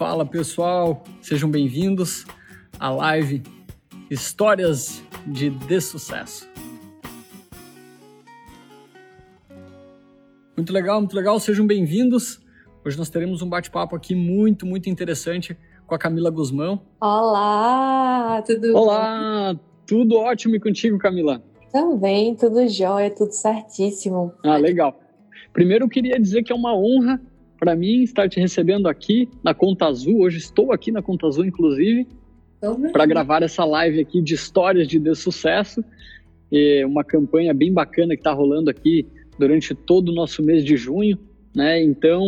Fala pessoal, sejam bem-vindos à live Histórias de Dessucesso. Muito legal, muito legal, sejam bem-vindos. Hoje nós teremos um bate-papo aqui muito, muito interessante com a Camila Guzmão. Olá, tudo Olá, tudo ótimo e contigo, Camila? Também, tudo jóia, tudo certíssimo. Ah, legal. Primeiro eu queria dizer que é uma honra para mim estar te recebendo aqui na Conta Azul. Hoje estou aqui na Conta Azul, inclusive, para gravar essa live aqui de histórias de, de sucesso. É uma campanha bem bacana que está rolando aqui durante todo o nosso mês de junho, né? Então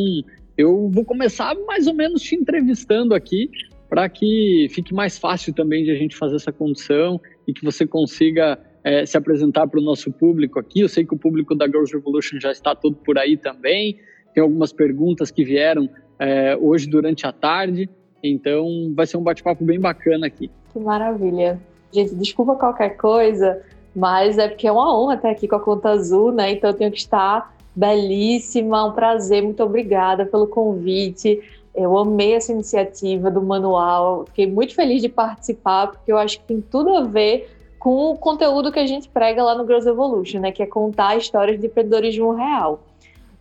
eu vou começar mais ou menos te entrevistando aqui para que fique mais fácil também de a gente fazer essa condição e que você consiga é, se apresentar para o nosso público aqui. Eu sei que o público da Girls Revolution já está todo por aí também tem algumas perguntas que vieram é, hoje durante a tarde, então vai ser um bate-papo bem bacana aqui. Que maravilha. Gente, desculpa qualquer coisa, mas é porque é uma honra estar aqui com a Conta Azul, né? Então eu tenho que estar belíssima, um prazer, muito obrigada pelo convite. Eu amei essa iniciativa do manual, fiquei muito feliz de participar, porque eu acho que tem tudo a ver com o conteúdo que a gente prega lá no Girls Evolution, né? Que é contar histórias de empreendedorismo real.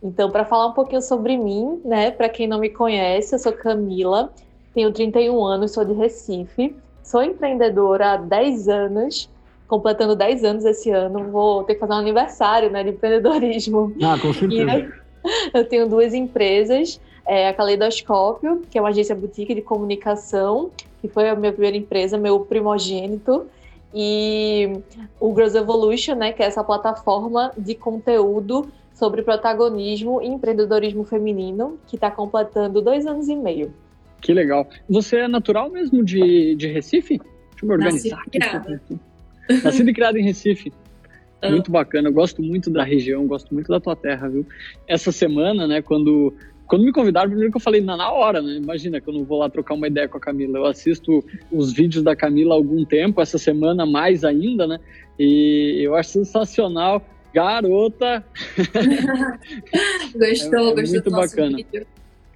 Então, para falar um pouquinho sobre mim, né, para quem não me conhece, eu sou Camila, tenho 31 anos, sou de Recife, sou empreendedora há 10 anos, completando 10 anos esse ano, vou ter que fazer um aniversário, né, de empreendedorismo. Ah, com certeza. Eu tenho duas empresas, é a Caleidoscópio, que é uma agência boutique de comunicação, que foi a minha primeira empresa, meu primogênito, e o Girls Evolution, né, que é essa plataforma de conteúdo sobre protagonismo e empreendedorismo feminino, que está completando dois anos e meio. Que legal. Você é natural mesmo de, de Recife? Deixa eu me organizar. Nascida e criada em Recife. Ah. Muito bacana, eu gosto muito da região, gosto muito da tua terra, viu? Essa semana, né, quando quando me convidaram, primeiro que eu falei, na, na hora, né? Imagina que eu não vou lá trocar uma ideia com a Camila. Eu assisto os vídeos da Camila há algum tempo, essa semana mais ainda, né? E eu acho sensacional Garota! gostou, é, é gostou muito bacana.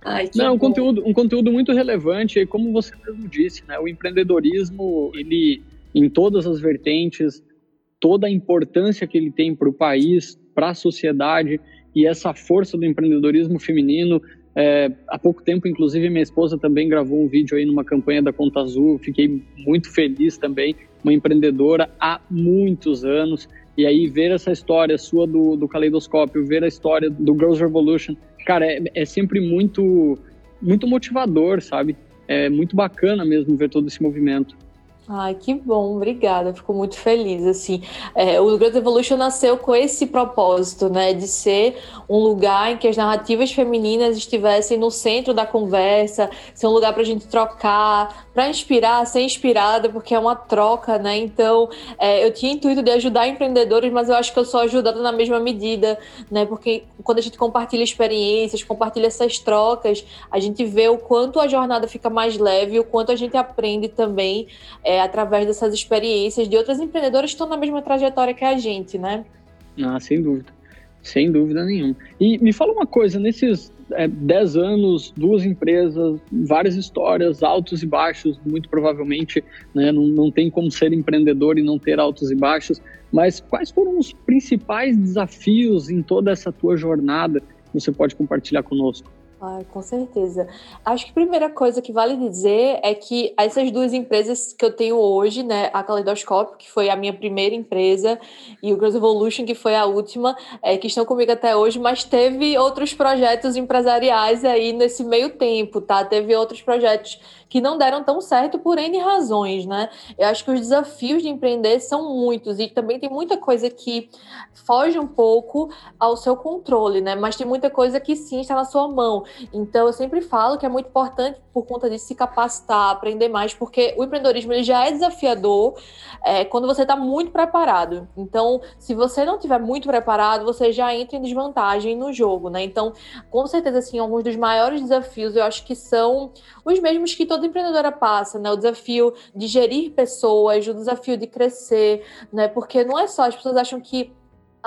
Ai, Não, um conteúdo, um conteúdo muito relevante, e como você mesmo disse, né, o empreendedorismo, ele, em todas as vertentes, toda a importância que ele tem para o país, para a sociedade, e essa força do empreendedorismo feminino. É, há pouco tempo, inclusive, minha esposa também gravou um vídeo aí numa campanha da Conta Azul, fiquei muito feliz também, uma empreendedora há muitos anos, e aí ver essa história sua do, do caleidoscópio, ver a história do Girls Revolution, cara, é, é sempre muito, muito motivador, sabe? É muito bacana mesmo ver todo esse movimento. Ai, que bom, obrigada. Fico muito feliz. Assim, é, o Girls Evolution nasceu com esse propósito, né, de ser um lugar em que as narrativas femininas estivessem no centro da conversa, ser um lugar para a gente trocar, para inspirar, ser inspirada, porque é uma troca, né? Então, é, eu tinha intuito de ajudar empreendedores, mas eu acho que eu sou ajudada na mesma medida, né? Porque quando a gente compartilha experiências, compartilha essas trocas, a gente vê o quanto a jornada fica mais leve, o quanto a gente aprende também. É, é, através dessas experiências de outras empreendedoras que estão na mesma trajetória que a gente, né? Ah, sem dúvida. Sem dúvida nenhuma. E me fala uma coisa, nesses 10 é, anos, duas empresas, várias histórias, altos e baixos, muito provavelmente né, não, não tem como ser empreendedor e não ter altos e baixos, mas quais foram os principais desafios em toda essa tua jornada que você pode compartilhar conosco? Ai, com certeza. Acho que a primeira coisa que vale dizer é que essas duas empresas que eu tenho hoje, né, a Kaleidoscope, que foi a minha primeira empresa, e o Girls Evolution, que foi a última, é, que estão comigo até hoje, mas teve outros projetos empresariais aí nesse meio tempo, tá? Teve outros projetos que não deram tão certo por N razões, né? Eu acho que os desafios de empreender são muitos e também tem muita coisa que foge um pouco ao seu controle, né? Mas tem muita coisa que sim está na sua mão. Então eu sempre falo que é muito importante por conta disso se capacitar, aprender mais, porque o empreendedorismo ele já é desafiador é, quando você está muito preparado. Então, se você não estiver muito preparado, você já entra em desvantagem no jogo, né? Então, com certeza, assim, alguns dos maiores desafios eu acho que são os mesmos que toda empreendedora passa, né? O desafio de gerir pessoas, o desafio de crescer, né? Porque não é só, as pessoas acham que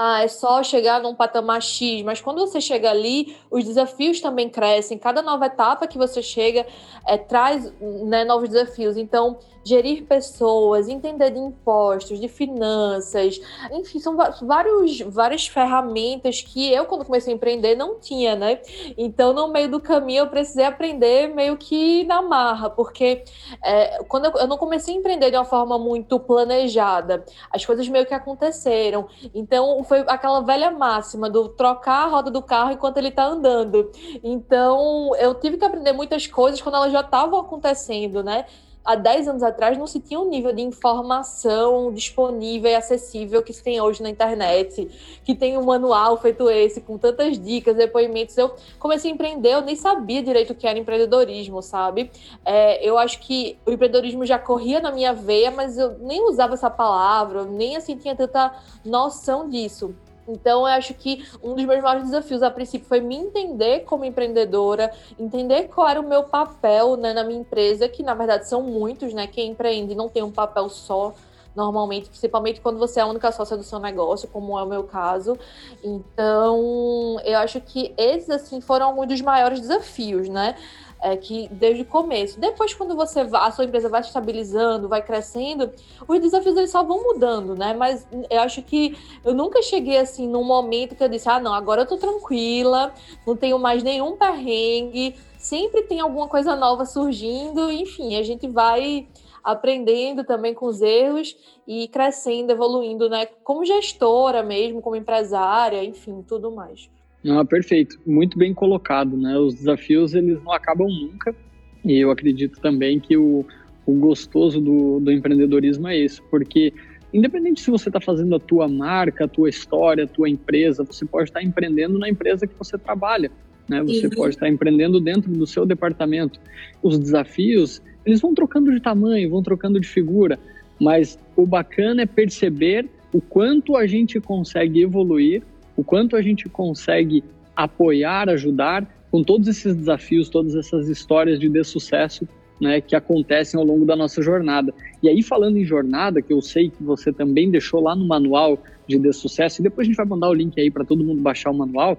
ah, é só chegar num patamar X, mas quando você chega ali, os desafios também crescem. Cada nova etapa que você chega é, traz né, novos desafios. Então, gerir pessoas, entender de impostos, de finanças, enfim, são vários, várias ferramentas que eu, quando comecei a empreender, não tinha, né? Então, no meio do caminho, eu precisei aprender meio que na marra, porque é, quando eu, eu não comecei a empreender de uma forma muito planejada, as coisas meio que aconteceram. Então, foi aquela velha máxima do trocar a roda do carro enquanto ele está andando. Então, eu tive que aprender muitas coisas quando elas já estavam acontecendo, né? Há 10 anos atrás não se tinha um nível de informação disponível e acessível que se tem hoje na internet, que tem um manual feito esse, com tantas dicas, depoimentos. Eu comecei a empreender, eu nem sabia direito o que era empreendedorismo, sabe? É, eu acho que o empreendedorismo já corria na minha veia, mas eu nem usava essa palavra, nem assim tinha tanta noção disso. Então, eu acho que um dos meus maiores desafios a princípio foi me entender como empreendedora, entender qual era o meu papel né, na minha empresa, que na verdade são muitos, né? Quem empreende não tem um papel só, normalmente, principalmente quando você é a única sócia do seu negócio, como é o meu caso. Então, eu acho que esses, assim, foram alguns dos maiores desafios, né? É, que desde o começo. Depois, quando você a sua empresa vai estabilizando, vai crescendo, os desafios eles só vão mudando, né? Mas eu acho que eu nunca cheguei assim num momento que eu disse, ah, não, agora eu tô tranquila, não tenho mais nenhum perrengue, sempre tem alguma coisa nova surgindo, enfim, a gente vai aprendendo também com os erros e crescendo, evoluindo, né? Como gestora mesmo, como empresária, enfim, tudo mais. Ah, perfeito, muito bem colocado, né? Os desafios eles não acabam nunca e eu acredito também que o, o gostoso do, do empreendedorismo é isso, porque independente se você está fazendo a tua marca, a tua história, a tua empresa, você pode estar tá empreendendo na empresa que você trabalha, né? Você uhum. pode estar tá empreendendo dentro do seu departamento. Os desafios eles vão trocando de tamanho, vão trocando de figura, mas o bacana é perceber o quanto a gente consegue evoluir o quanto a gente consegue apoiar, ajudar com todos esses desafios, todas essas histórias de, sucesso né, que acontecem ao longo da nossa jornada. E aí, falando em jornada, que eu sei que você também deixou lá no manual de, de sucesso, e depois a gente vai mandar o link aí para todo mundo baixar o manual,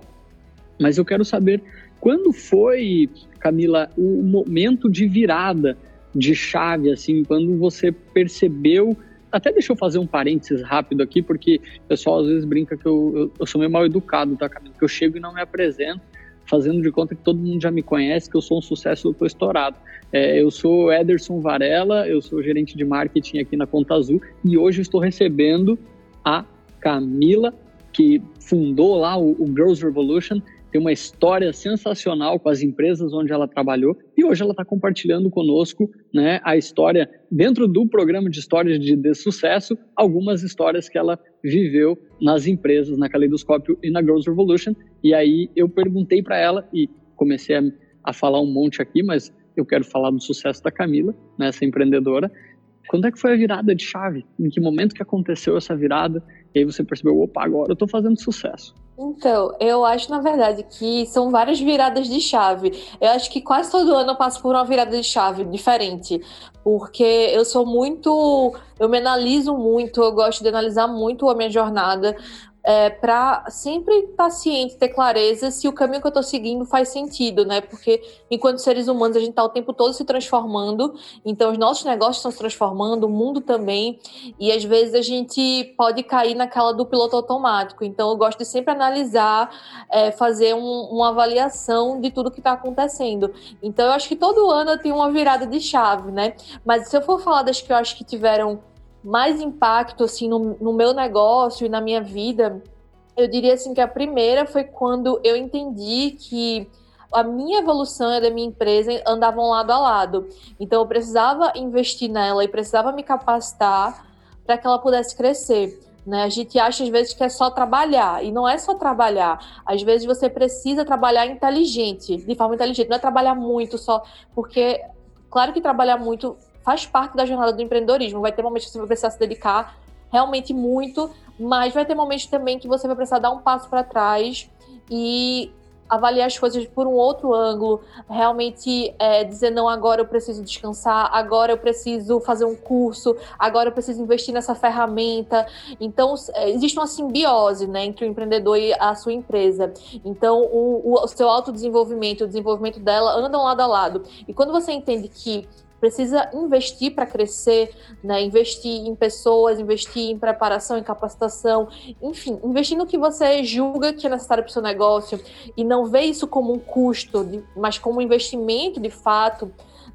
mas eu quero saber quando foi, Camila, o momento de virada de chave, assim, quando você percebeu até deixa eu fazer um parênteses rápido aqui, porque o pessoal às vezes brinca que eu, eu, eu sou meio mal educado, tá, Camila? Que eu chego e não me apresento, fazendo de conta que todo mundo já me conhece, que eu sou um sucesso, eu tô estourado. É, eu sou Ederson Varela, eu sou gerente de marketing aqui na Conta Azul e hoje estou recebendo a Camila, que fundou lá o, o Girls Revolution tem uma história sensacional com as empresas onde ela trabalhou e hoje ela está compartilhando conosco né, a história, dentro do programa de histórias de, de, sucesso, algumas histórias que ela viveu nas empresas, na Caleidoscópio e na Girls Revolution. E aí eu perguntei para ela e comecei a, a, falar um monte aqui, mas eu quero falar do sucesso da Camila, né, essa empreendedora. Quando é que foi a virada de chave? Em que momento que aconteceu essa virada? E aí você percebeu, opa, agora eu estou fazendo sucesso. Então, eu acho, na verdade, que são várias viradas de chave. Eu acho que quase todo ano eu passo por uma virada de chave diferente. Porque eu sou muito. Eu me analiso muito, eu gosto de analisar muito a minha jornada é, para sempre estar ciente, ter clareza se o caminho que eu estou seguindo faz sentido, né? Porque enquanto seres humanos a gente está o tempo todo se transformando, então os nossos negócios estão se transformando, o mundo também, e às vezes a gente pode cair naquela do piloto automático. Então eu gosto de sempre analisar, é, fazer um, uma avaliação de tudo que está acontecendo. Então eu acho que todo ano eu tenho uma virada de chave, né? Mas se eu for falar das que eu acho que tiveram mais impacto assim no, no meu negócio e na minha vida, eu diria assim que a primeira foi quando eu entendi que a minha evolução e a da minha empresa andavam lado a lado. Então eu precisava investir nela e precisava me capacitar para que ela pudesse crescer. Né? A gente acha às vezes que é só trabalhar, e não é só trabalhar. Às vezes você precisa trabalhar inteligente, de forma inteligente, não é trabalhar muito só, porque, claro que trabalhar muito faz parte da jornada do empreendedorismo. Vai ter momentos que você vai precisar se dedicar realmente muito, mas vai ter momentos também que você vai precisar dar um passo para trás e avaliar as coisas por um outro ângulo, realmente é, dizer não, agora eu preciso descansar, agora eu preciso fazer um curso, agora eu preciso investir nessa ferramenta. Então é, existe uma simbiose, né, entre o empreendedor e a sua empresa. Então o, o seu autodesenvolvimento, o desenvolvimento dela andam lado a lado. E quando você entende que precisa investir para crescer, né? investir em pessoas, investir em preparação, em capacitação, enfim, investir no que você julga que é necessário para o seu negócio e não ver isso como um custo, mas como um investimento de fato.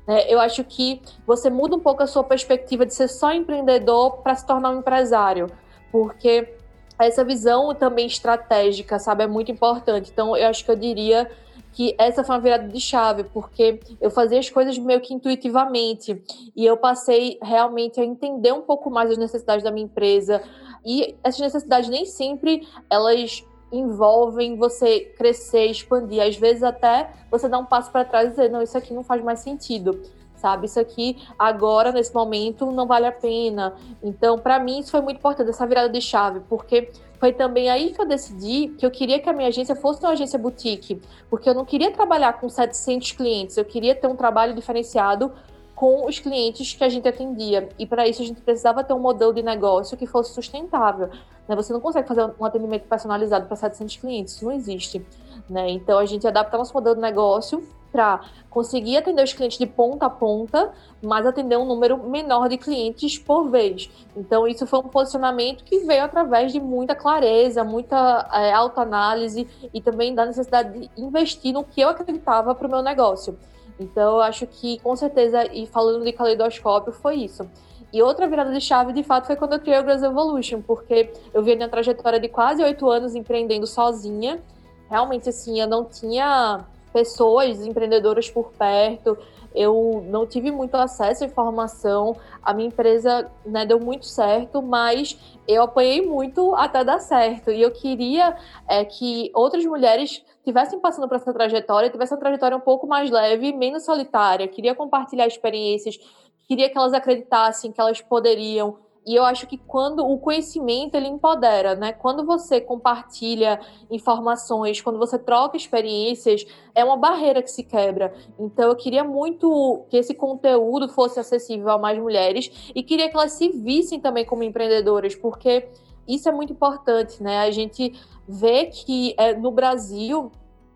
Né? Eu acho que você muda um pouco a sua perspectiva de ser só empreendedor para se tornar um empresário, porque essa visão também estratégica, sabe, é muito importante. Então, eu acho que eu diria que essa foi uma virada de chave, porque eu fazia as coisas meio que intuitivamente e eu passei realmente a entender um pouco mais as necessidades da minha empresa e essas necessidades nem sempre elas envolvem você crescer, expandir, às vezes até você dá um passo para trás e dizer não, isso aqui não faz mais sentido sabe? Isso aqui agora, nesse momento, não vale a pena. Então, para mim, isso foi muito importante, essa virada de chave, porque foi também aí que eu decidi que eu queria que a minha agência fosse uma agência boutique, porque eu não queria trabalhar com 700 clientes, eu queria ter um trabalho diferenciado com os clientes que a gente atendia. E para isso a gente precisava ter um modelo de negócio que fosse sustentável. Né? Você não consegue fazer um atendimento personalizado para 700 clientes, isso não existe. Né? Então a gente adapta nosso modelo de negócio para conseguir atender os clientes de ponta a ponta, mas atender um número menor de clientes por vez. Então, isso foi um posicionamento que veio através de muita clareza, muita é, autoanálise e também da necessidade de investir no que eu acreditava para o meu negócio. Então, eu acho que, com certeza, e falando de caleidoscópio, foi isso. E outra virada de chave, de fato, foi quando eu criei o Girls Evolution, porque eu vi a minha trajetória de quase oito anos empreendendo sozinha. Realmente, assim, eu não tinha pessoas empreendedoras por perto. Eu não tive muito acesso à informação. A minha empresa né, deu muito certo, mas eu apanhei muito até dar certo. E eu queria é, que outras mulheres tivessem passando por essa trajetória, tivessem uma trajetória um pouco mais leve, menos solitária. Queria compartilhar experiências, queria que elas acreditassem que elas poderiam e eu acho que quando o conhecimento ele empodera, né? Quando você compartilha informações, quando você troca experiências, é uma barreira que se quebra. Então eu queria muito que esse conteúdo fosse acessível a mais mulheres e queria que elas se vissem também como empreendedoras, porque isso é muito importante, né? A gente vê que é, no Brasil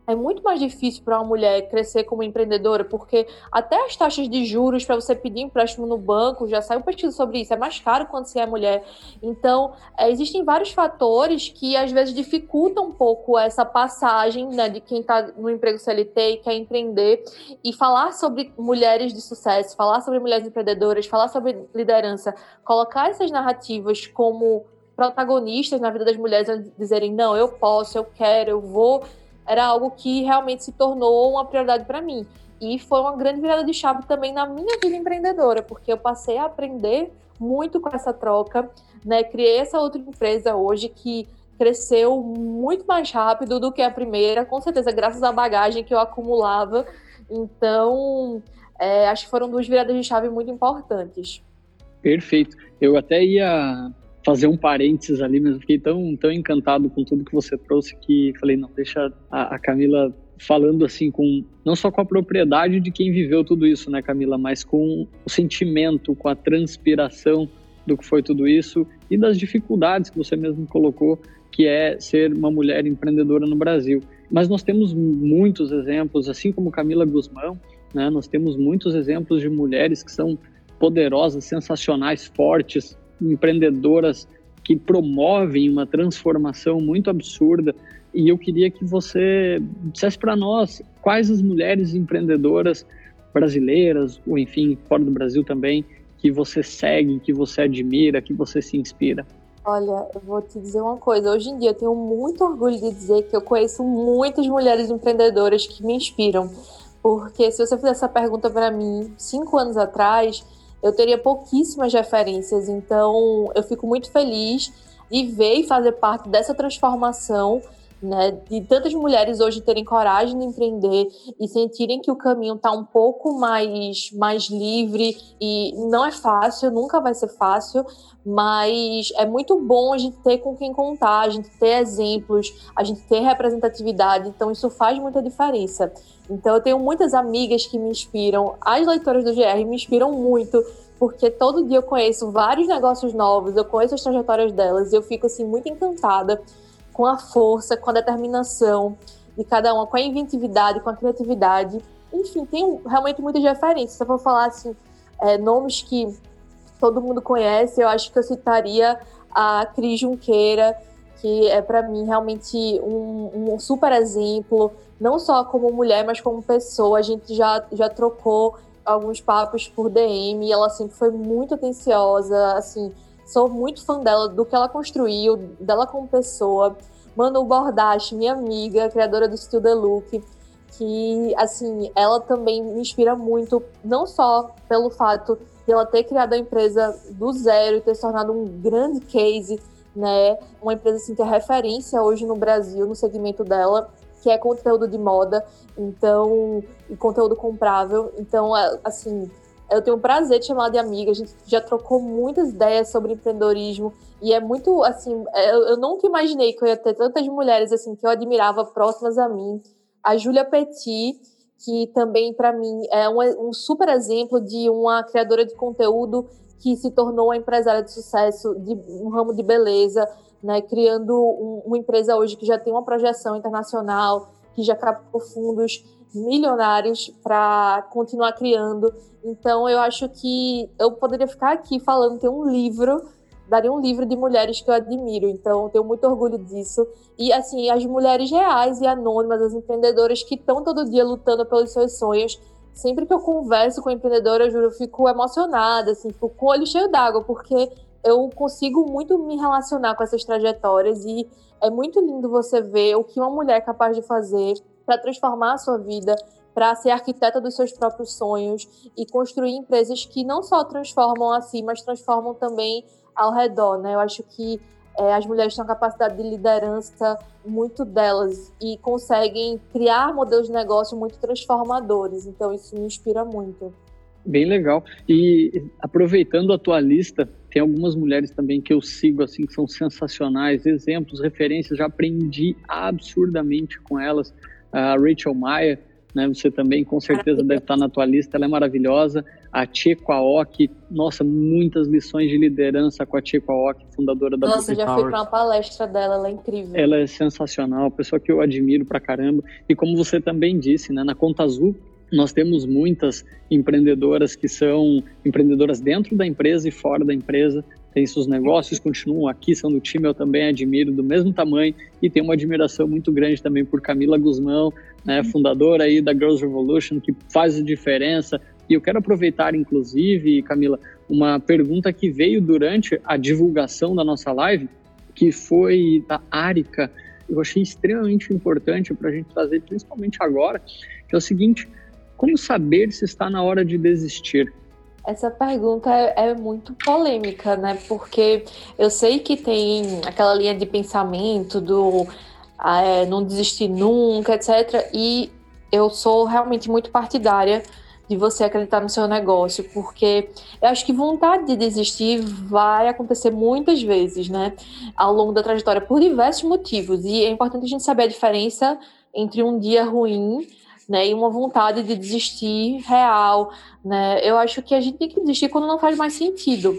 é muito mais difícil para uma mulher crescer como empreendedora, porque até as taxas de juros para você pedir empréstimo no banco, já saiu pesquisa sobre isso, é mais caro quando você é mulher. Então, é, existem vários fatores que às vezes dificultam um pouco essa passagem né, de quem está no emprego CLT e quer empreender. E falar sobre mulheres de sucesso, falar sobre mulheres empreendedoras, falar sobre liderança, colocar essas narrativas como protagonistas na vida das mulheres, dizerem: não, eu posso, eu quero, eu vou era algo que realmente se tornou uma prioridade para mim. E foi uma grande virada de chave também na minha vida empreendedora, porque eu passei a aprender muito com essa troca, né? Criei essa outra empresa hoje que cresceu muito mais rápido do que a primeira, com certeza, graças à bagagem que eu acumulava. Então, é, acho que foram duas viradas de chave muito importantes. Perfeito. Eu até ia fazer um parênteses ali, mas eu fiquei tão, tão encantado com tudo que você trouxe que falei, não, deixa a, a Camila falando assim com não só com a propriedade de quem viveu tudo isso, né, Camila, mas com o sentimento, com a transpiração do que foi tudo isso e das dificuldades que você mesmo colocou, que é ser uma mulher empreendedora no Brasil. Mas nós temos muitos exemplos, assim como Camila Guzmão, né, nós temos muitos exemplos de mulheres que são poderosas, sensacionais, fortes, empreendedoras que promovem uma transformação muito absurda. E eu queria que você dissesse para nós quais as mulheres empreendedoras brasileiras, ou enfim, fora do Brasil também, que você segue, que você admira, que você se inspira. Olha, eu vou te dizer uma coisa. Hoje em dia eu tenho muito orgulho de dizer que eu conheço muitas mulheres empreendedoras que me inspiram. Porque se você fizesse essa pergunta para mim cinco anos atrás, eu teria pouquíssimas referências. Então, eu fico muito feliz de ver e fazer parte dessa transformação né, de tantas mulheres hoje terem coragem de empreender e sentirem que o caminho está um pouco mais, mais livre e não é fácil, nunca vai ser fácil, mas é muito bom a gente ter com quem contar, a gente ter exemplos, a gente ter representatividade, então isso faz muita diferença. Então eu tenho muitas amigas que me inspiram, as leitoras do GR me inspiram muito, porque todo dia eu conheço vários negócios novos, eu conheço as trajetórias delas e eu fico assim muito encantada com a força, com a determinação de cada uma, com a inventividade, com a criatividade. Enfim, tem realmente muitas referências. Se eu for falar assim, é, nomes que todo mundo conhece, eu acho que eu citaria a Cris Junqueira, que é para mim realmente um, um, super exemplo, não só como mulher, mas como pessoa. A gente já, já trocou alguns papos por DM e ela sempre foi muito atenciosa, assim, Sou muito fã dela, do que ela construiu, dela como pessoa. Manu Bordache, minha amiga, criadora do Still The Look, que, assim, ela também me inspira muito, não só pelo fato de ela ter criado a empresa do zero e ter se tornado um grande case, né? Uma empresa, assim, que é referência hoje no Brasil, no segmento dela, que é conteúdo de moda, então, e conteúdo comprável. Então, assim, eu tenho o prazer de chamar de amiga, a gente já trocou muitas ideias sobre empreendedorismo e é muito assim, é, eu, eu nunca imaginei que eu ia ter tantas mulheres assim que eu admirava próximas a mim. A Júlia Petit, que também para mim é um, um super exemplo de uma criadora de conteúdo que se tornou uma empresária de sucesso de um ramo de beleza, né, criando um, uma empresa hoje que já tem uma projeção internacional, que já captou fundos milionários para continuar criando. Então eu acho que eu poderia ficar aqui falando, tem um livro, daria um livro de mulheres que eu admiro. Então tenho muito orgulho disso. E assim, as mulheres reais e anônimas, as empreendedoras que estão todo dia lutando pelos seus sonhos. Sempre que eu converso com empreendedora, eu juro, eu fico emocionada, assim, fico com o olho cheio d'água, porque eu consigo muito me relacionar com essas trajetórias e é muito lindo você ver o que uma mulher é capaz de fazer para transformar a sua vida, para ser arquiteta dos seus próprios sonhos e construir empresas que não só transformam a si, mas transformam também ao redor, né? Eu acho que é, as mulheres têm uma capacidade de liderança muito delas e conseguem criar modelos de negócio muito transformadores. Então isso me inspira muito. Bem legal. E aproveitando a tua lista, tem algumas mulheres também que eu sigo assim que são sensacionais, exemplos, referências, já aprendi absurdamente com elas a Rachel Maia, né, você também com certeza deve estar na tua lista, ela é maravilhosa. A Checo Aoki, nossa, muitas lições de liderança com a Checo Aoki, fundadora da Nossa, já fui para uma palestra dela, ela é incrível. Ela é sensacional, pessoa que eu admiro pra caramba. E como você também disse, né, na Conta Azul, nós temos muitas empreendedoras que são empreendedoras dentro da empresa e fora da empresa, tem seus negócios, continuam aqui, são do time, eu também admiro, do mesmo tamanho, e tenho uma admiração muito grande também por Camila Guzmão, né, uhum. fundadora aí da Girls Revolution, que faz a diferença. E eu quero aproveitar, inclusive, Camila, uma pergunta que veio durante a divulgação da nossa live, que foi da Arica. Eu achei extremamente importante para a gente trazer, principalmente agora, que é o seguinte: como saber se está na hora de desistir? Essa pergunta é, é, muito polêmica, né? Porque eu sei que tem aquela linha de pensamento do ah, é, não desistir nunca, etc. E eu sou realmente muito partidária de você acreditar no seu negócio, porque eu acho que vontade de desistir vai acontecer muitas vezes, né? Ao longo da trajetória, por diversos motivos. E é importante a gente saber a diferença entre um dia ruim né, e uma vontade de desistir real, né? Eu acho que a gente tem que desistir quando não faz mais sentido.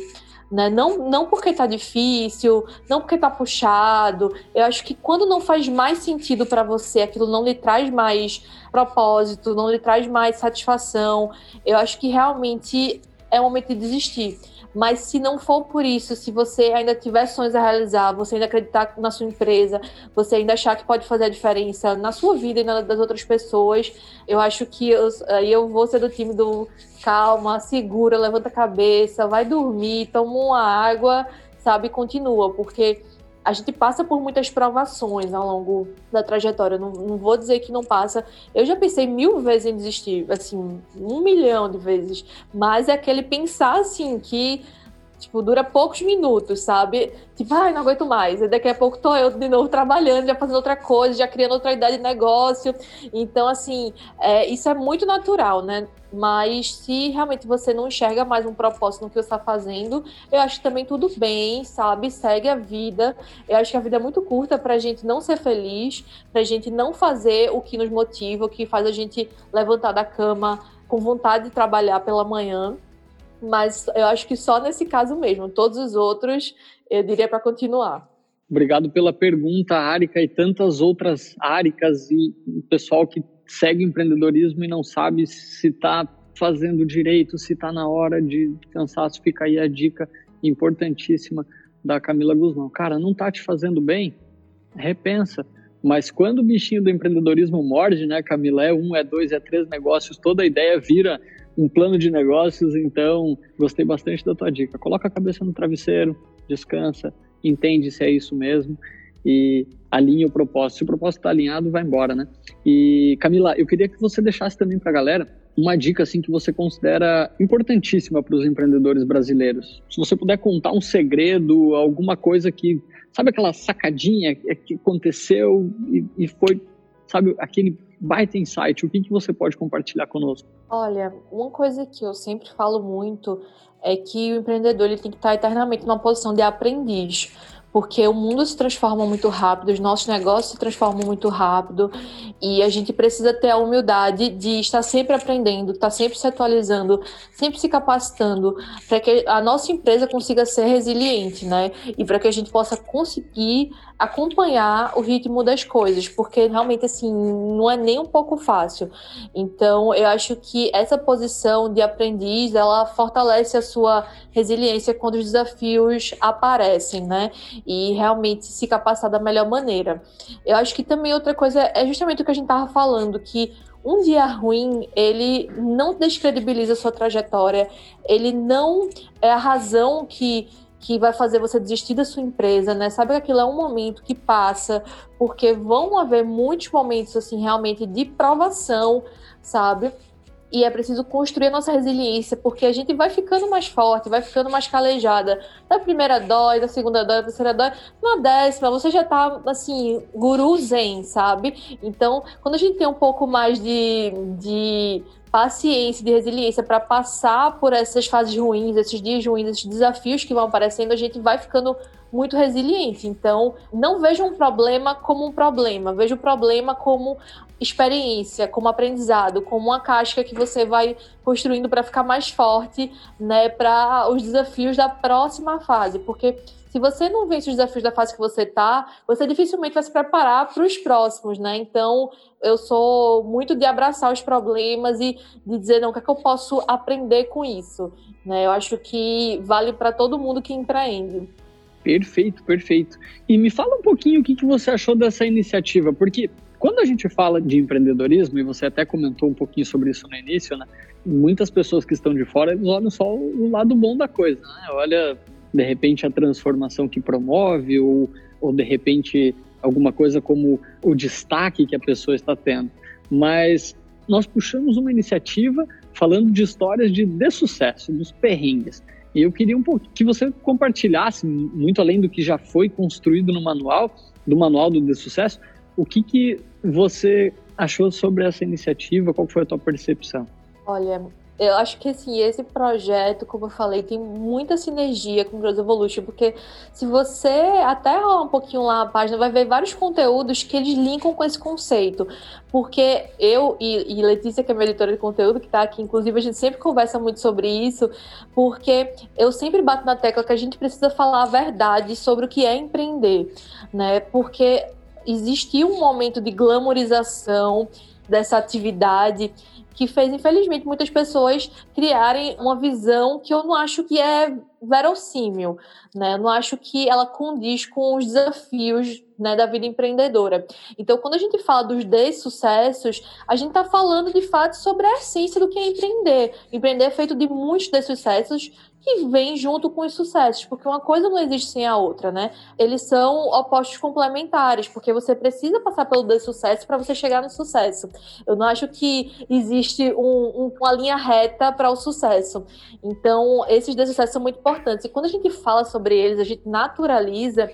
Né? Não, não porque tá difícil, não porque tá puxado. Eu acho que quando não faz mais sentido para você, aquilo não lhe traz mais propósito, não lhe traz mais satisfação, eu acho que realmente é o momento de desistir. Mas se não for por isso, se você ainda tiver sonhos a realizar, você ainda acreditar na sua empresa, você ainda achar que pode fazer a diferença na sua vida e na das outras pessoas, eu acho que eu, eu vou ser do time do calma, segura, levanta a cabeça, vai dormir, toma uma água, sabe, continua, porque a gente passa por muitas provações ao longo da trajetória. Não, não, vou dizer que não passa. Eu já pensei mil vezes em desistir, assim, um milhão de vezes. Mas é aquele pensar assim que Tipo, dura poucos minutos, sabe? Tipo, ai, não aguento mais. E daqui a pouco tô eu de novo trabalhando, já fazendo outra coisa, já criando outra ideia de negócio. Então, assim, é, isso é muito natural, né? Mas se realmente você não enxerga mais um propósito no que você está fazendo, eu acho que também tudo bem, sabe? Segue a vida. Eu acho que a vida é muito curta para a gente não ser feliz, para a gente não fazer o que nos motiva, o que faz a gente levantar da cama com vontade de trabalhar pela manhã mas eu acho que só nesse caso mesmo. Todos os outros, eu diria para continuar. Obrigado pela pergunta, Árica, e tantas outras Áricas e o pessoal que segue empreendedorismo e não sabe se está fazendo direito, se está na hora de cansaço. Fica aí a dica importantíssima da Camila Guzmão. Cara, não está te fazendo bem? Repensa. Mas quando o bichinho do empreendedorismo morde, né, Camila, é um, é dois, é três negócios, toda a ideia vira um plano de negócios, então gostei bastante da tua dica. Coloca a cabeça no travesseiro, descansa, entende se é isso mesmo e alinha o propósito. Se o propósito está alinhado, vai embora, né? E Camila, eu queria que você deixasse também para a galera uma dica assim que você considera importantíssima para os empreendedores brasileiros. Se você puder contar um segredo, alguma coisa que, sabe aquela sacadinha que aconteceu e, e foi, sabe, aquele baita insight, o que, que você pode compartilhar conosco? Olha, uma coisa que eu sempre falo muito é que o empreendedor ele tem que estar eternamente numa posição de aprendiz porque o mundo se transforma muito rápido, os nossos negócios se transformam muito rápido e a gente precisa ter a humildade de estar sempre aprendendo, estar sempre se atualizando, sempre se capacitando para que a nossa empresa consiga ser resiliente, né? E para que a gente possa conseguir acompanhar o ritmo das coisas, porque realmente assim não é nem um pouco fácil. Então, eu acho que essa posição de aprendiz, ela fortalece a sua resiliência quando os desafios aparecem, né? E realmente se capacitar da melhor maneira. Eu acho que também outra coisa é justamente o que a gente tava falando, que um dia ruim, ele não descredibiliza a sua trajetória, ele não é a razão que que vai fazer você desistir da sua empresa, né? Sabe que aquilo é um momento que passa, porque vão haver muitos momentos assim realmente de provação, sabe? E é preciso construir a nossa resiliência, porque a gente vai ficando mais forte, vai ficando mais calejada. Da primeira dói, da segunda dói, da terceira dói, na décima você já tá, assim, guru zen, sabe? Então, quando a gente tem um pouco mais de, de paciência, de resiliência para passar por essas fases ruins, esses dias ruins, esses desafios que vão aparecendo, a gente vai ficando muito resiliente. Então, não veja um problema como um problema, veja o problema como experiência, como aprendizado, como uma casca que você vai construindo para ficar mais forte, né, para os desafios da próxima fase, porque se você não vence os desafios da fase que você está, você dificilmente vai se preparar para os próximos, né? Então, eu sou muito de abraçar os problemas e de dizer, não, o que é que eu posso aprender com isso? Né? Eu acho que vale para todo mundo que empreende. Perfeito, perfeito. E me fala um pouquinho o que, que você achou dessa iniciativa, porque quando a gente fala de empreendedorismo, e você até comentou um pouquinho sobre isso no início, né? Muitas pessoas que estão de fora, olham só o lado bom da coisa, né? Olha de repente a transformação que promove ou, ou de repente alguma coisa como o destaque que a pessoa está tendo. Mas nós puxamos uma iniciativa falando de histórias de, sucesso, dos perrengues. E eu queria um pouco que você compartilhasse, muito além do que já foi construído no manual, do manual do de sucesso, o que, que você achou sobre essa iniciativa, qual foi a tua percepção? Olha, eu acho que assim, esse projeto, como eu falei, tem muita sinergia com o Growth Evolution, porque se você até rolar um pouquinho lá a página, vai ver vários conteúdos que eles linkam com esse conceito. Porque eu e, e Letícia, que é minha editora de conteúdo, que está aqui, inclusive, a gente sempre conversa muito sobre isso, porque eu sempre bato na tecla que a gente precisa falar a verdade sobre o que é empreender, né? Porque existiu um momento de glamorização dessa atividade que fez, infelizmente, muitas pessoas criarem uma visão que eu não acho que é verossímil, né? Eu não acho que ela condiz com os desafios né, da vida empreendedora. Então, quando a gente fala dos dessucessos, a gente está falando de fato sobre a essência do que é empreender. Empreender é feito de muitos dessucessos que vem junto com os sucessos, porque uma coisa não existe sem a outra, né? Eles são opostos complementares, porque você precisa passar pelo sucesso para você chegar no sucesso. Eu não acho que existe existe um, um, uma linha reta para o sucesso. Então, esses dessucessos são muito importantes. E quando a gente fala sobre eles, a gente naturaliza,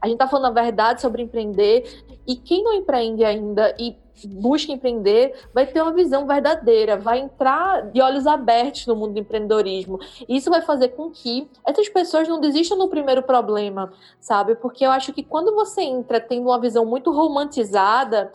a gente está falando a verdade sobre empreender. E quem não empreende ainda e busca empreender vai ter uma visão verdadeira, vai entrar de olhos abertos no mundo do empreendedorismo. E isso vai fazer com que essas pessoas não desistam no primeiro problema, sabe? Porque eu acho que quando você entra tendo uma visão muito romantizada,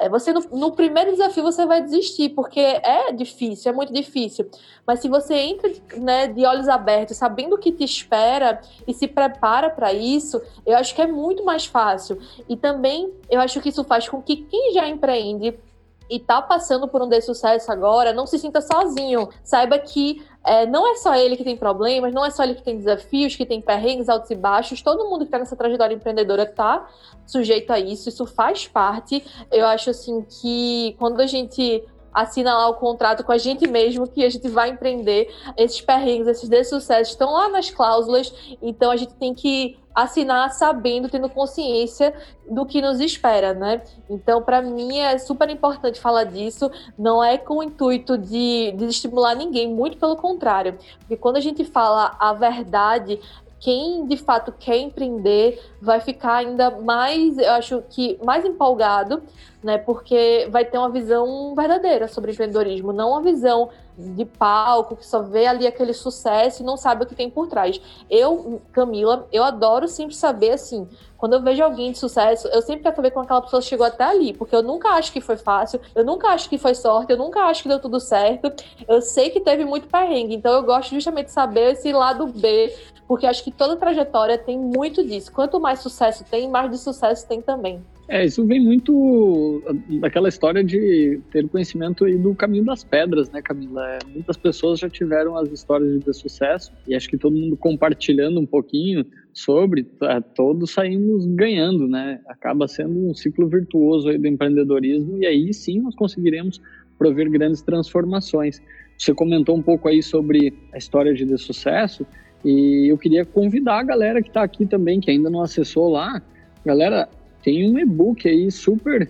é, você no, no, primeiro desafio você vai desistir, porque é difícil, é muito difícil. Mas se você entra né, de olhos abertos, sabendo o que te espera e se prepara para isso, eu acho que é muito mais fácil. E também eu acho que isso faz com que quem já empreende e está passando por um dessucesso agora, não se sinta sozinho. Saiba que é, não é só ele que tem problemas, não é só ele que tem desafios, que tem perrengues, altos e baixos. Todo mundo que está nessa trajetória empreendedora está sujeito a isso, isso faz parte. Eu acho assim que quando a gente assina lá o contrato com a gente mesmo que a gente vai empreender. Esses perrengues, esses dessucessos estão lá nas cláusulas, então a gente tem que assinar sabendo, tendo consciência do que nos espera, né? Então, para mim é super importante falar disso. Não é com o intuito de, de estimular ninguém, muito pelo contrário. Porque quando a gente fala a verdade, quem de fato quer empreender vai ficar ainda mais, eu acho que mais empolgado, né? Porque vai ter uma visão verdadeira sobre empreendedorismo, não uma visão de palco que só vê ali aquele sucesso e não sabe o que tem por trás. Eu, Camila, eu adoro sempre saber assim, quando eu vejo alguém de sucesso, eu sempre quero saber como aquela pessoa chegou até ali, porque eu nunca acho que foi fácil, eu nunca acho que foi sorte, eu nunca acho que deu tudo certo. Eu sei que teve muito perrengue, então eu gosto justamente de saber esse lado B, porque acho que toda trajetória tem muito disso. Quanto mais sucesso tem, mais de sucesso tem também. É, isso vem muito daquela história de ter conhecimento aí do caminho das pedras, né, Camila? É, muitas pessoas já tiveram as histórias de sucesso e acho que todo mundo compartilhando um pouquinho sobre, é, todos saímos ganhando, né? Acaba sendo um ciclo virtuoso aí do empreendedorismo e aí sim nós conseguiremos prover grandes transformações. Você comentou um pouco aí sobre a história de sucesso e eu queria convidar a galera que está aqui também, que ainda não acessou lá, galera, tem um e-book aí super,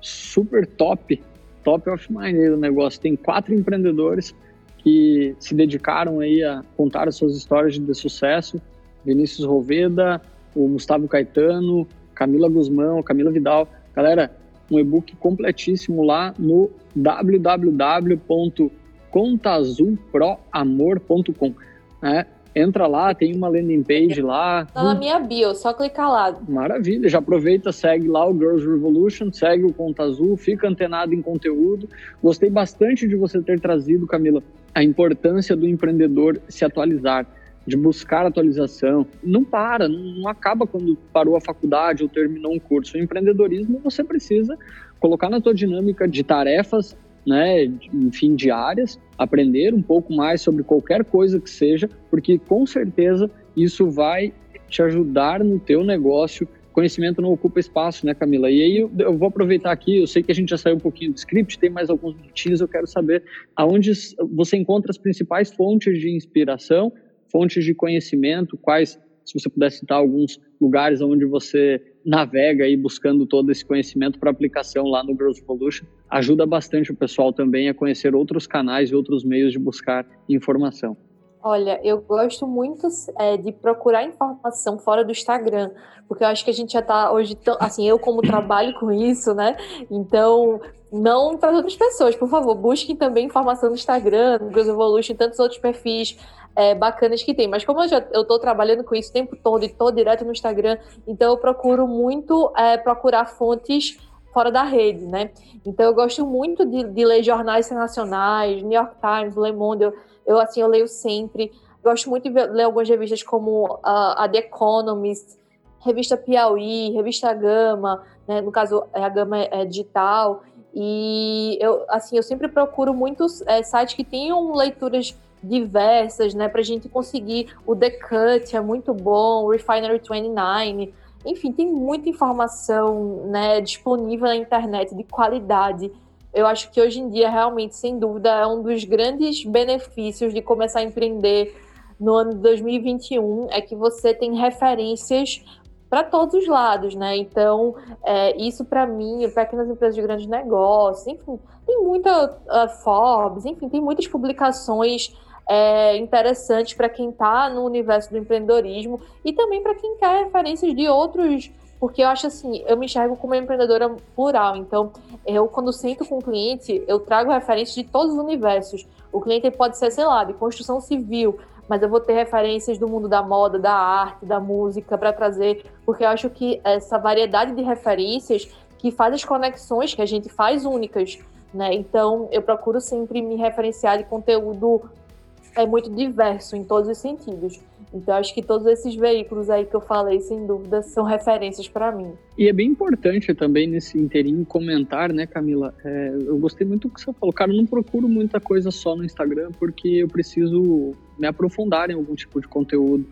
super top, top of mind do negócio. Tem quatro empreendedores que se dedicaram aí a contar as suas histórias de sucesso. Vinícius Roveda, o Gustavo Caetano, Camila Guzmão, Camila Vidal. Galera, um e-book completíssimo lá no www.contazulproamor.com. Né? Entra lá, tem uma landing page lá. Tá na minha bio, só clicar lá. Maravilha, já aproveita, segue lá o Girls Revolution, segue o Conta Azul, fica antenado em conteúdo. Gostei bastante de você ter trazido, Camila, a importância do empreendedor se atualizar, de buscar atualização. Não para, não acaba quando parou a faculdade ou terminou um curso. O empreendedorismo você precisa colocar na tua dinâmica de tarefas né, enfim, diárias, aprender um pouco mais sobre qualquer coisa que seja, porque com certeza isso vai te ajudar no teu negócio. Conhecimento não ocupa espaço, né, Camila? E aí eu, eu vou aproveitar aqui, eu sei que a gente já saiu um pouquinho do script, tem mais alguns minutinhos, eu quero saber aonde você encontra as principais fontes de inspiração, fontes de conhecimento, quais, se você pudesse citar alguns lugares onde você navega aí buscando todo esse conhecimento para aplicação lá no Growth Evolution. Ajuda bastante o pessoal também a conhecer outros canais e outros meios de buscar informação. Olha, eu gosto muito é, de procurar informação fora do Instagram, porque eu acho que a gente já está hoje, tão, assim, eu como trabalho com isso, né? Então, não para outras pessoas, por favor, busquem também informação no Instagram, no Growth Evolution, tantos outros perfis é, bacanas que tem. Mas como eu já estou trabalhando com isso o tempo todo e estou direto no Instagram, então eu procuro muito é, procurar fontes fora da rede, né? Então eu gosto muito de, de, ler jornais internacionais, New York Times, Le Monde, eu, eu assim eu leio sempre. Gosto muito de ler algumas revistas como a, a The Economist, revista Piauí, revista Gama, né? no caso a Gama é, é digital. E eu assim eu sempre procuro muitos é, sites que tenham leituras diversas, né, para a gente conseguir. O The Cut é muito bom, o Refinery 29. Enfim, tem muita informação né, disponível na internet de qualidade. Eu acho que hoje em dia, realmente, sem dúvida, é um dos grandes benefícios de começar a empreender no ano de 2021 é que você tem referências para todos os lados, né? Então, é, isso para mim, pequenas empresas de grandes negócios, enfim, tem muita uh, Forbes, enfim, tem muitas publicações é, interessantes para quem está no universo do empreendedorismo e também para quem quer referências de outros porque eu acho assim, eu me enxergo como uma empreendedora plural, então eu quando sento com o cliente, eu trago referências de todos os universos. O cliente pode ser, sei lá, de construção civil, mas eu vou ter referências do mundo da moda, da arte, da música para trazer, porque eu acho que essa variedade de referências que faz as conexões que a gente faz únicas, né? Então, eu procuro sempre me referenciar de conteúdo é muito diverso em todos os sentidos. Então, acho que todos esses veículos aí que eu falei, sem dúvida, são referências para mim. E é bem importante também nesse inteirinho comentar, né, Camila? É, eu gostei muito do que você falou. Cara, eu não procuro muita coisa só no Instagram porque eu preciso me aprofundar em algum tipo de conteúdo,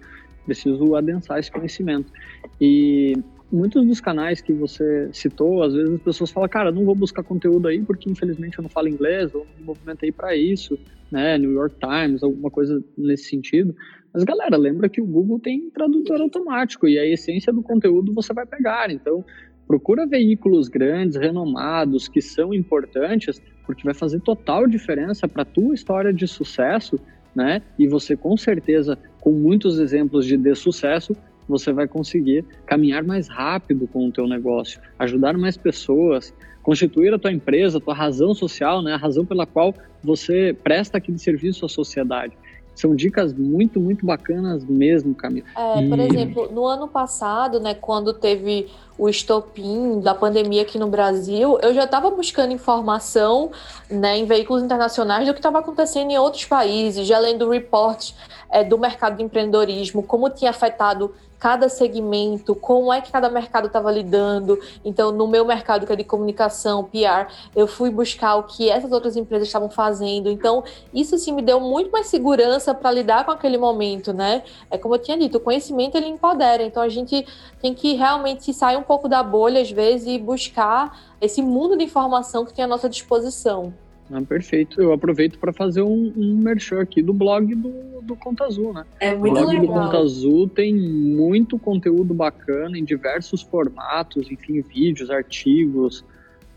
preciso adensar esse conhecimento. E muitos dos canais que você citou, às vezes as pessoas falam, cara, não vou buscar conteúdo aí porque infelizmente eu não falo inglês, ou não me movimentei para isso, né? New York Times, alguma coisa nesse sentido. Mas, galera, lembra que o Google tem tradutor automático e a essência do conteúdo você vai pegar. Então, procura veículos grandes, renomados, que são importantes, porque vai fazer total diferença para a tua história de sucesso, né? E você, com certeza, com muitos exemplos de, sucesso, você vai conseguir caminhar mais rápido com o teu negócio, ajudar mais pessoas, constituir a tua empresa, a tua razão social, né? A razão pela qual você presta aquele serviço à sociedade. São dicas muito, muito bacanas mesmo, Camila. É, por exemplo, no ano passado, né, quando teve o estopim da pandemia aqui no Brasil, eu já estava buscando informação né, em veículos internacionais do que estava acontecendo em outros países, já lendo reportes é, do mercado de empreendedorismo, como tinha afetado cada segmento, como é que cada mercado estava lidando. Então, no meu mercado, que é de comunicação, PR, eu fui buscar o que essas outras empresas estavam fazendo. Então, isso sim me deu muito mais segurança para lidar com aquele momento, né? É como eu tinha dito, o conhecimento ele empodera. Então, a gente tem que realmente sair um pouco da bolha às vezes e buscar esse mundo de informação que tem à nossa disposição. Ah, perfeito. Eu aproveito para fazer um, um merchan aqui do blog do, do Conta Azul, né? É muito o blog legal. do Conta Azul tem muito conteúdo bacana em diversos formatos, enfim, vídeos, artigos.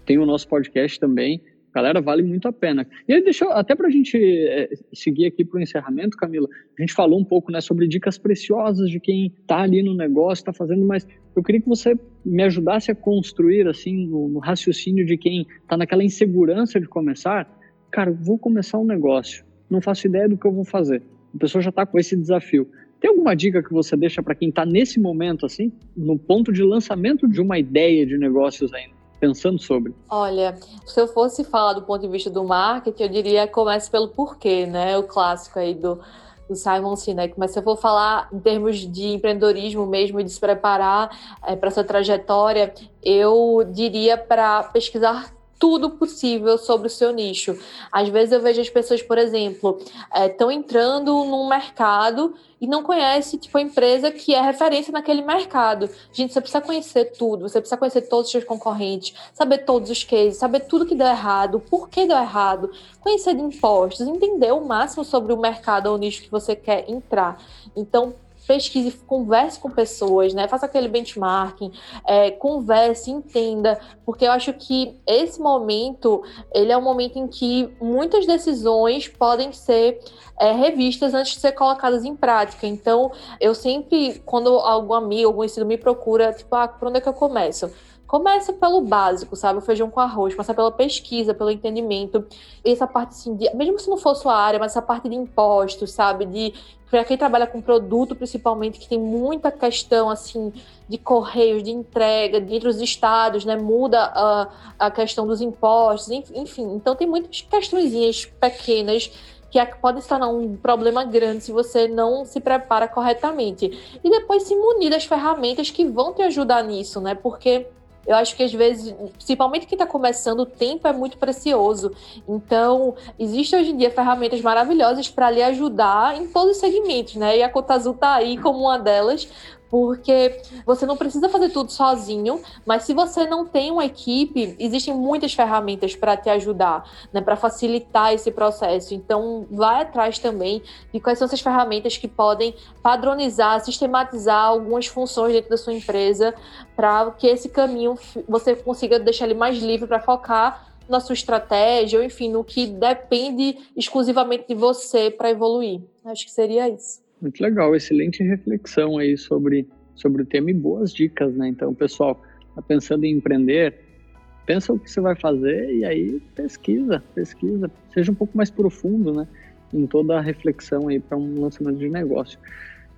Tem o nosso podcast também. Galera, vale muito a pena. E aí, deixa eu, até para a gente é, seguir aqui para o encerramento, Camila, a gente falou um pouco né, sobre dicas preciosas de quem está ali no negócio, está fazendo, mas eu queria que você me ajudasse a construir, assim, no, no raciocínio de quem está naquela insegurança de começar. Cara, vou começar um negócio, não faço ideia do que eu vou fazer. A pessoa já está com esse desafio. Tem alguma dica que você deixa para quem está nesse momento, assim, no ponto de lançamento de uma ideia de negócios ainda? pensando sobre? Olha, se eu fosse falar do ponto de vista do marketing, eu diria comece pelo porquê, né? O clássico aí do, do Simon Sinek. Mas se eu for falar em termos de empreendedorismo mesmo de se preparar é, para essa trajetória, eu diria para pesquisar tudo possível sobre o seu nicho. Às vezes eu vejo as pessoas, por exemplo, estão é, entrando num mercado e não conhece tipo a empresa que é referência naquele mercado. Gente, você precisa conhecer tudo, você precisa conhecer todos os seus concorrentes, saber todos os cases, saber tudo que deu errado, por que deu errado, conhecer de impostos, entender o máximo sobre o mercado ou o nicho que você quer entrar. Então, pesquise, converse com pessoas, né? Faça aquele benchmarking, é, converse, entenda, porque eu acho que esse momento ele é um momento em que muitas decisões podem ser é, revistas antes de ser colocadas em prática. Então, eu sempre, quando algum amigo, algum ensino me procura, tipo, ah, por onde é que eu começo? Começa pelo básico, sabe? O feijão com arroz, começa pela pesquisa, pelo entendimento. Essa parte, assim, de, mesmo se não for sua área, mas essa parte de impostos, sabe? De para quem trabalha com produto, principalmente, que tem muita questão, assim, de correios, de entrega, de entre os estados, né? Muda a, a questão dos impostos, enfim. Então, tem muitas questõezinhas pequenas que é, pode se tornar um problema grande se você não se prepara corretamente. E depois se munir das ferramentas que vão te ajudar nisso, né? Porque eu acho que às vezes, principalmente quem está começando, o tempo é muito precioso. Então, existem hoje em dia ferramentas maravilhosas para lhe ajudar em todos os segmentos, né? E a Cota Azul está aí como uma delas, porque você não precisa fazer tudo sozinho, mas se você não tem uma equipe, existem muitas ferramentas para te ajudar, né, para facilitar esse processo. Então, vai atrás também de quais são essas ferramentas que podem padronizar, sistematizar algumas funções dentro da sua empresa, para que esse caminho você consiga deixar ele mais livre para focar na sua estratégia, ou enfim, no que depende exclusivamente de você para evoluir. Acho que seria isso. Muito legal, excelente reflexão aí sobre, sobre o tema e boas dicas, né? Então, pessoal, tá pensando em empreender, pensa o que você vai fazer e aí pesquisa, pesquisa, seja um pouco mais profundo, né? Em toda a reflexão aí para um lançamento de negócio.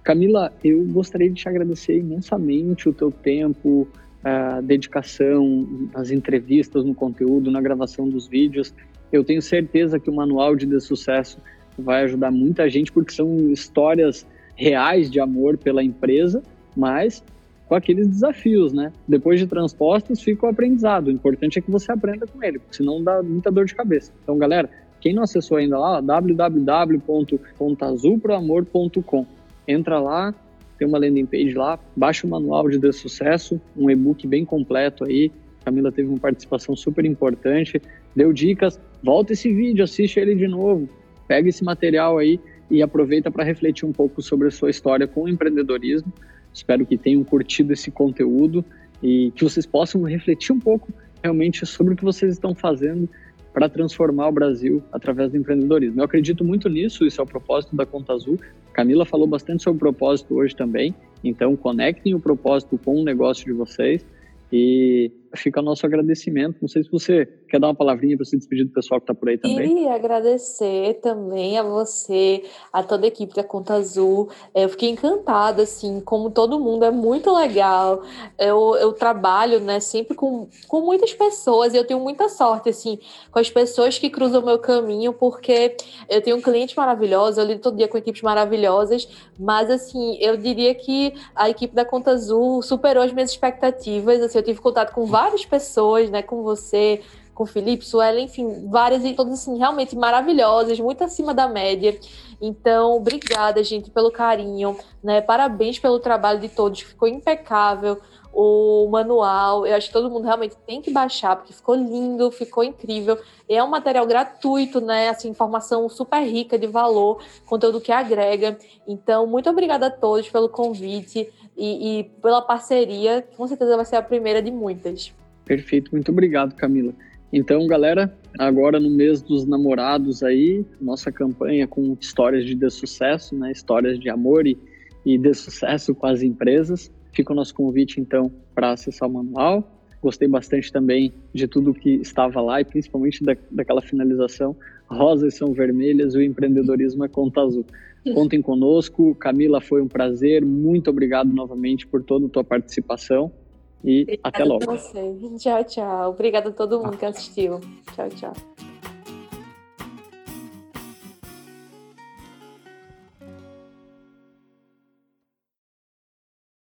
Camila, eu gostaria de te agradecer imensamente o teu tempo, a dedicação, as entrevistas no conteúdo, na gravação dos vídeos. Eu tenho certeza que o Manual de Sucesso vai ajudar muita gente, porque são histórias reais de amor pela empresa, mas com aqueles desafios, né? Depois de transpostos, fica o aprendizado. O importante é que você aprenda com ele, porque senão dá muita dor de cabeça. Então, galera, quem não acessou ainda lá, www.azulproamor.com. Entra lá, tem uma landing page lá, baixa o manual de, de sucesso, um e-book bem completo aí. Camila teve uma participação super importante, deu dicas. Volta esse vídeo, assiste ele de novo, pega esse material aí e aproveita para refletir um pouco sobre a sua história com o empreendedorismo. Espero que tenham curtido esse conteúdo e que vocês possam refletir um pouco realmente sobre o que vocês estão fazendo para transformar o Brasil através do empreendedorismo. Eu acredito muito nisso, isso é o propósito da Conta Azul. Camila falou bastante sobre o propósito hoje também, então conectem o propósito com o negócio de vocês e fica o nosso agradecimento. Não sei se você quer dar uma palavrinha para se despedir do pessoal que está por aí também. E agradecer também a você, a toda a equipe da Conta Azul. É, eu fiquei encantada, assim, como todo mundo é muito legal. Eu, eu trabalho, né, sempre com, com muitas pessoas e eu tenho muita sorte, assim, com as pessoas que cruzam o meu caminho, porque eu tenho clientes maravilhosos, eu lido todo dia com equipes maravilhosas, mas, assim, eu diria que a equipe da Conta Azul superou as minhas expectativas. Assim, eu tive contato com várias pessoas, né, com você, com o Felipe, Suela, enfim, várias e todas assim, realmente maravilhosas, muito acima da média. Então, obrigada, gente, pelo carinho, né? Parabéns pelo trabalho de todos, ficou impecável o manual. Eu acho que todo mundo realmente tem que baixar, porque ficou lindo, ficou incrível. É um material gratuito, né? Assim, informação super rica de valor, conteúdo que agrega. Então, muito obrigada a todos pelo convite e, e pela parceria, com certeza vai ser a primeira de muitas. Perfeito, muito obrigado, Camila. Então, galera, agora no mês dos namorados aí, nossa campanha com histórias de sucesso, né? Histórias de amor e, e de sucesso com as empresas. Fica o nosso convite, então, para acessar o manual. Gostei bastante também de tudo que estava lá e principalmente da, daquela finalização. Rosas são vermelhas, o empreendedorismo é conta azul. Contem conosco. Camila, foi um prazer. Muito obrigado novamente por toda a tua participação. E Obrigada até logo. Tchau, tchau. Obrigada a todo mundo que assistiu. Tchau, tchau.